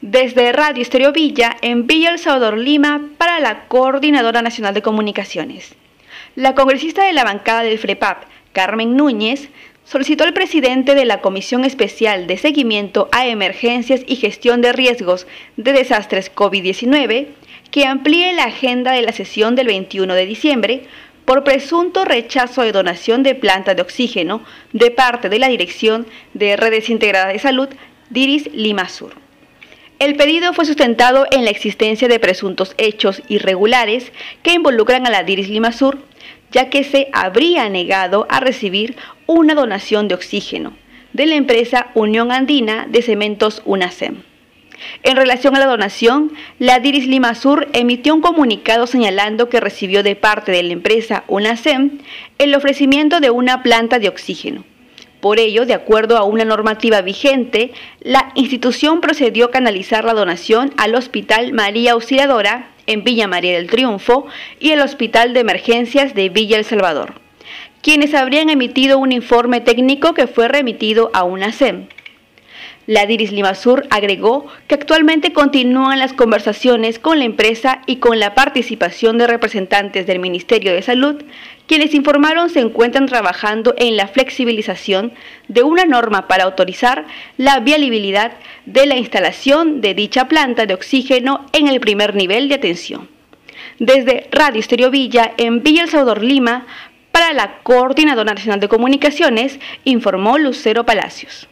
Desde Radio Estéreo Villa, en Villa El Salvador, Lima, para la Coordinadora Nacional de Comunicaciones. La congresista de la bancada del FREPAP, Carmen Núñez, solicitó al presidente de la Comisión Especial de Seguimiento a Emergencias y Gestión de Riesgos de Desastres COVID-19 que amplíe la agenda de la sesión del 21 de diciembre por presunto rechazo de donación de plantas de oxígeno de parte de la Dirección de Redes Integradas de Salud, DIRIS Lima Sur. El pedido fue sustentado en la existencia de presuntos hechos irregulares que involucran a la DIRIS Lima Sur, ya que se habría negado a recibir una donación de oxígeno de la empresa Unión Andina de Cementos UNACEM. En relación a la donación, la Diris Lima Sur emitió un comunicado señalando que recibió de parte de la empresa UNASEM el ofrecimiento de una planta de oxígeno. Por ello, de acuerdo a una normativa vigente, la institución procedió a canalizar la donación al Hospital María Auxiliadora en Villa María del Triunfo y el Hospital de Emergencias de Villa El Salvador, quienes habrían emitido un informe técnico que fue remitido a UNASEM. La Diris Limasur agregó que actualmente continúan las conversaciones con la empresa y con la participación de representantes del Ministerio de Salud, quienes informaron se encuentran trabajando en la flexibilización de una norma para autorizar la viabilidad de la instalación de dicha planta de oxígeno en el primer nivel de atención. Desde Radio Estéreo Villa, en Villa El Salvador, Lima, para la Coordinadora Nacional de Comunicaciones, informó Lucero Palacios.